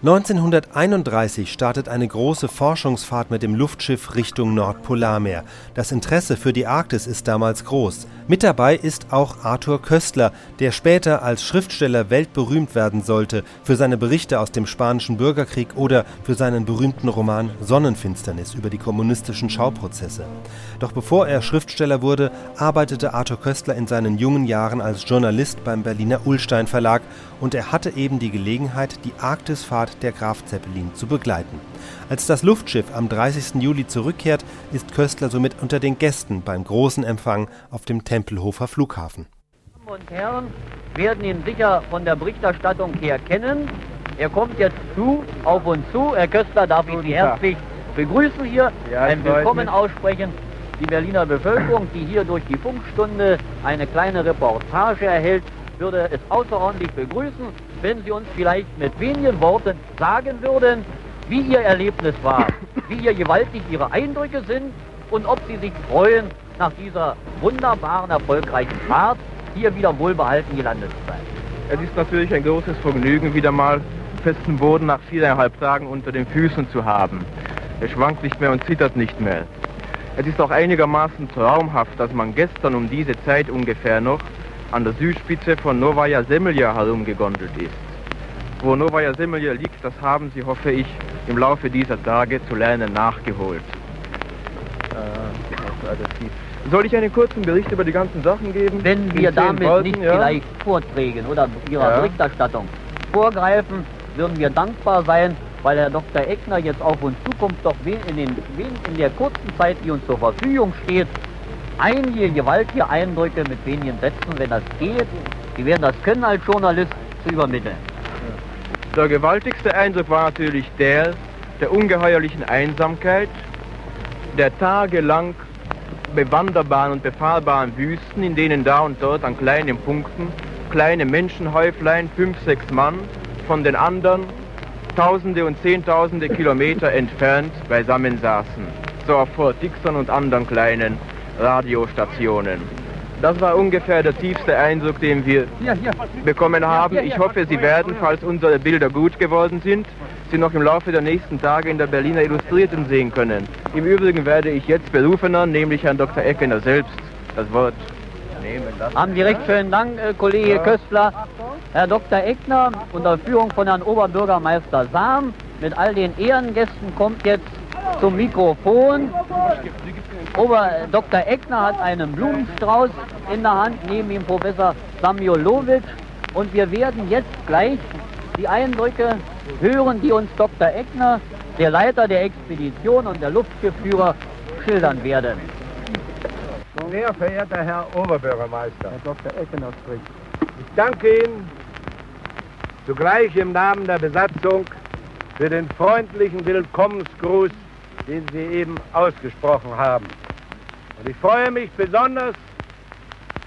1931 startet eine große Forschungsfahrt mit dem Luftschiff Richtung Nordpolarmeer. Das Interesse für die Arktis ist damals groß. Mit dabei ist auch Arthur Köstler, der später als Schriftsteller weltberühmt werden sollte für seine Berichte aus dem Spanischen Bürgerkrieg oder für seinen berühmten Roman Sonnenfinsternis über die kommunistischen Schauprozesse. Doch bevor er Schriftsteller wurde, arbeitete Arthur Köstler in seinen jungen Jahren als Journalist beim Berliner Ullstein Verlag und er hatte eben die Gelegenheit, die Arktisfahrt der Graf Zeppelin zu begleiten. Als das Luftschiff am 30. Juli zurückkehrt, ist Köstler somit unter den Gästen beim großen Empfang auf dem Tempelhofer Flughafen. Damen und Herren werden ihn sicher von der Berichterstattung her kennen. Er kommt jetzt zu, auf uns zu. Herr Köstler darf ich Sie herzlich begrüßen hier, Ja, ein Willkommen mich. aussprechen. Die Berliner Bevölkerung, die hier durch die Funkstunde eine kleine Reportage erhält, würde es außerordentlich begrüßen, wenn Sie uns vielleicht mit wenigen Worten sagen würden, wie Ihr Erlebnis war, wie ihr gewaltig Ihre Eindrücke sind und ob Sie sich freuen, nach dieser wunderbaren, erfolgreichen Fahrt hier wieder wohlbehalten gelandet zu sein. Es ist natürlich ein großes Vergnügen, wieder mal festen Boden nach viereinhalb Tagen unter den Füßen zu haben. Er schwankt nicht mehr und zittert nicht mehr. Es ist auch einigermaßen traumhaft, dass man gestern um diese Zeit ungefähr noch an der Südspitze von Novaya Semlja herumgegondelt ist. Wo Novaya Semlja liegt, das haben Sie, hoffe ich, im Laufe dieser Tage zu lernen nachgeholt. Äh, Soll ich einen kurzen Bericht über die ganzen Sachen geben? Wenn wir damit Worten, nicht ja? vielleicht Vorträgen oder Ihrer Ja. Berichterstattung vorgreifen, würden wir dankbar sein, weil Herr Dr. Eckner jetzt auf uns zukommt, doch wen- in, den, wen- in der kurzen Zeit, die uns zur Verfügung steht, einige gewaltige Eindrücke mit wenigen Sätzen, wenn das geht, Sie werden das können als Journalist, zu übermitteln. Der gewaltigste Eindruck war natürlich der der ungeheuerlichen Einsamkeit, der tagelang bewanderbaren und befahlbaren Wüsten, in denen da und dort an kleinen Punkten kleine Menschenhäuflein, fünf, sechs Mann, von den anderen Tausende und Zehntausende Kilometer entfernt beisammen saßen. So auf Fort Dixon und anderen kleinen Radiostationen. Das war ungefähr der tiefste Eindruck, den wir bekommen haben. Ich hoffe, Sie werden, falls unsere Bilder gut geworden sind, Sie noch im Laufe der nächsten Tage in der Berliner Illustrierten sehen können. Im Übrigen werde ich jetzt Berufener, nämlich Herrn Dr. Eckener selbst, das Wort nehmen. Haben Sie recht schönen Dank, äh, Kollege Köstler. Herr Dr. Eckner, unter Führung von Herrn Oberbürgermeister Sam, mit all den Ehrengästen kommt jetzt zum Mikrofon. Ober Dr. Eckner hat einen Blumenstrauß in der Hand, neben ihm Professor Samjolovic. Und wir werden jetzt gleich die Eindrücke hören, die uns Dr. Eckner, der Leiter der Expedition und der Luftschiffführer, schildern werden. Sehr verehrter Herr Oberbürgermeister, Herr Dr. Eckener spricht. ich danke Ihnen zugleich im Namen der Besatzung für den freundlichen Willkommensgruß, den Sie eben ausgesprochen haben. Und ich freue mich besonders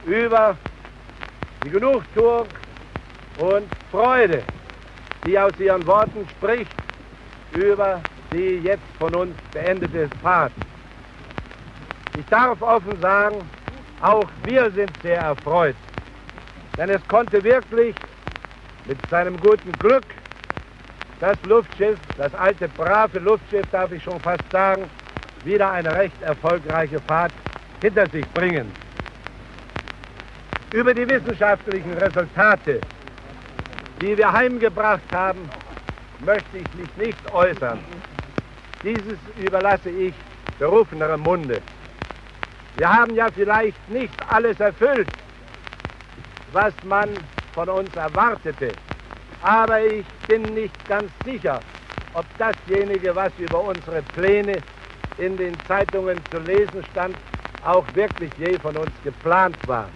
über die Genugtuung und Freude, die aus Ihren Worten spricht, über die jetzt von uns beendete Fahrt. Ich darf offen sagen, auch wir sind sehr erfreut, denn es konnte wirklich mit seinem guten Glück das Luftschiff, das alte brave Luftschiff, darf ich schon fast sagen, wieder eine recht erfolgreiche Fahrt hinter sich bringen. Über die wissenschaftlichen Resultate, die wir heimgebracht haben, möchte ich mich nicht äußern. Dieses überlasse ich berufenerem Munde. Wir haben ja vielleicht nicht alles erfüllt, was man von uns erwartete. Aber ich bin nicht ganz sicher, ob dasjenige, was über unsere Pläne in den Zeitungen zu lesen stand, auch wirklich je von uns geplant war.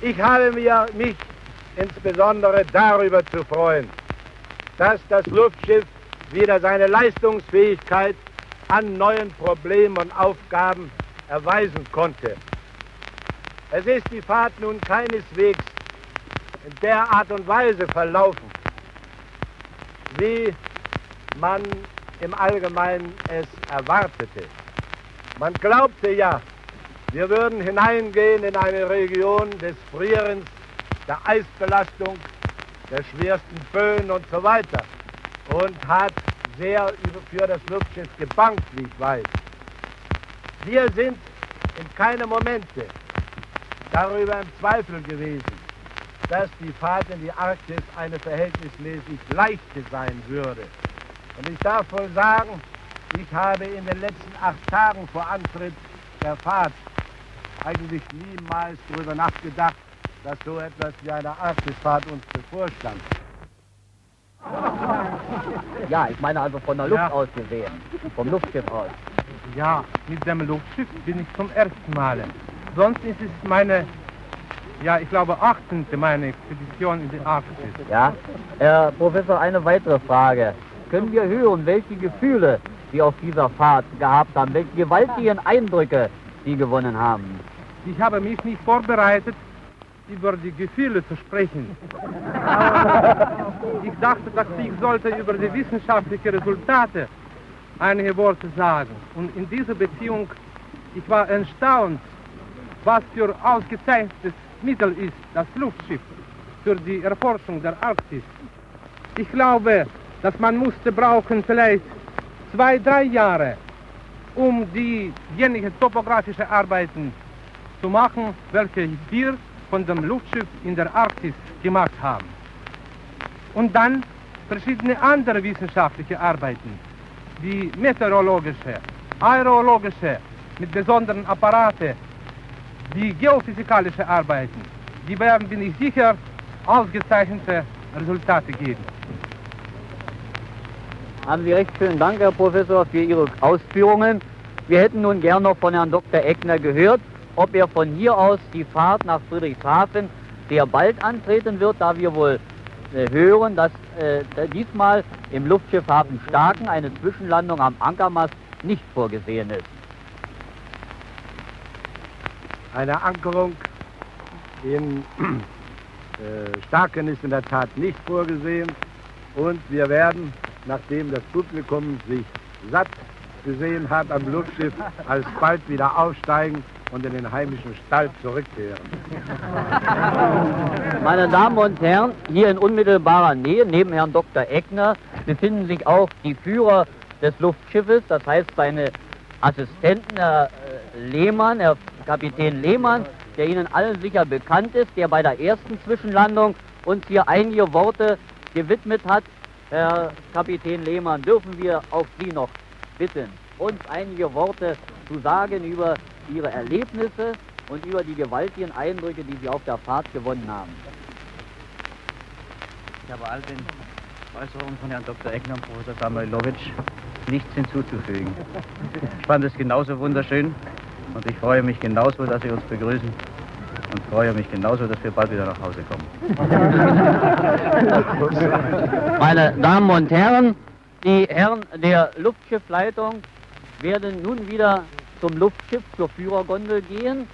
Ich habe mir mich insbesondere darüber zu freuen, dass das Luftschiff wieder seine Leistungsfähigkeit an neuen Problemen und Aufgaben erweisen konnte. Es ist die Fahrt nun keineswegs in der Art und Weise verlaufen, wie man im Allgemeinen es erwartete. Man glaubte ja, wir würden hineingehen in eine Region des Frierens der Eisbelastung, der schwersten Böen und so weiter und hat sehr für das Luftschiff gebankt, wie ich weiß. Wir sind in keinem Momente darüber im Zweifel gewesen, dass die Fahrt in die Arktis eine verhältnismäßig leichte sein würde. Und ich darf wohl sagen, ich habe in den letzten acht Tagen vor Antritt der Fahrt eigentlich niemals darüber nachgedacht, dass so etwas wie eine Arktisfahrt uns bevorstand. Ja, ich meine also von der Luft ja. aus gesehen, vom Luftschiff aus. Ja, mit dem Luftschiff bin ich zum ersten Mal. Sonst ist es meine, ja, ich glaube, 18. meine Expedition in die Arktis. Ja, Herr Professor, eine weitere Frage. Können wir hören, welche Gefühle Sie auf dieser Fahrt gehabt haben, welche gewaltigen Eindrücke Sie gewonnen haben? Ich habe mich nicht vorbereitet, über die Gefühle zu sprechen. ich dachte, dass ich sollte über die wissenschaftlichen Resultate einige Worte sagen. Und in dieser Beziehung, ich war erstaunt, was für ausgezeichnetes Mittel ist das Luftschiff für die Erforschung der Arktis. Ich glaube, dass man musste brauchen vielleicht zwei, drei Jahre, um diejenigen topografischen Arbeiten zu machen, welche wir von dem Luftschiff in der Arktis gemacht haben. Und dann verschiedene andere wissenschaftliche Arbeiten, wie meteorologische, aerologische, mit besonderen Apparate, die geophysikalische Arbeiten, die werden, bin ich sicher, ausgezeichnete Resultate geben. Haben Sie recht vielen Dank, Herr Professor, für Ihre Ausführungen. Wir hätten nun gern noch von Herrn Dr. Eckner gehört, ob er von hier aus die Fahrt nach Friedrichshafen sehr bald antreten wird, da wir wohl äh, hören, dass äh, diesmal im Luftschiffhafen Starken eine Zwischenlandung am Ankermast nicht vorgesehen ist. Eine Ankerung in äh, Starken ist in der Tat nicht vorgesehen und wir werden nachdem das Publikum sich satt gesehen hat am Luftschiff, alsbald wieder aufsteigen und in den heimischen Stall zurückkehren. Meine Damen und Herren, hier in unmittelbarer Nähe, neben Herrn Dr. Eckner, befinden sich auch die Führer des Luftschiffes, das heißt seine Assistenten, Herr äh, Lehmann, Herr Kapitän Lehmann, der Ihnen allen sicher bekannt ist, der bei der ersten Zwischenlandung uns hier einige Worte gewidmet hat Herr Kapitän Lehmann, dürfen wir auch Sie noch bitten, uns einige Worte zu sagen über Ihre Erlebnisse und über die gewaltigen Eindrücke, die Sie auf der Fahrt gewonnen haben. Ich habe all den Äußerungen von Herrn Dr. Eckner und Professor Samuelowitsch nichts hinzuzufügen. Ich fand es genauso wunderschön und ich freue mich genauso, dass Sie uns begrüßen und freue mich genauso, dass wir bald wieder nach Hause kommen. Meine Damen und Herren, die Herren der Luftschiffleitung werden nun wieder zum Luftschiff zur Führergondel gehen.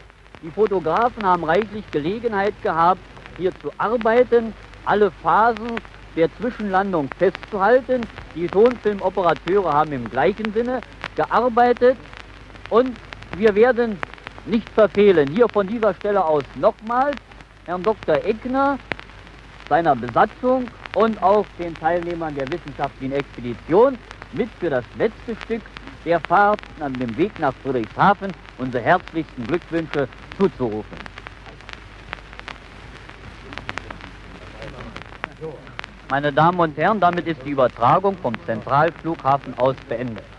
Die Fotografen haben reichlich Gelegenheit gehabt, hier zu arbeiten, alle Phasen der Zwischenlandung festzuhalten. Die Tonfilmoperateure haben im gleichen Sinne gearbeitet und wir werden nicht verfehlen. Hier von dieser Stelle aus nochmals Herrn Dr. Eckner, seiner Besatzung und auch den Teilnehmern der wissenschaftlichen Expedition mit für das letzte Stück der Fahrt an dem Weg nach Friedrichshafen unsere herzlichsten Glückwünsche zuzurufen. Meine Damen und Herren, damit ist die Übertragung vom Zentralflughafen aus beendet.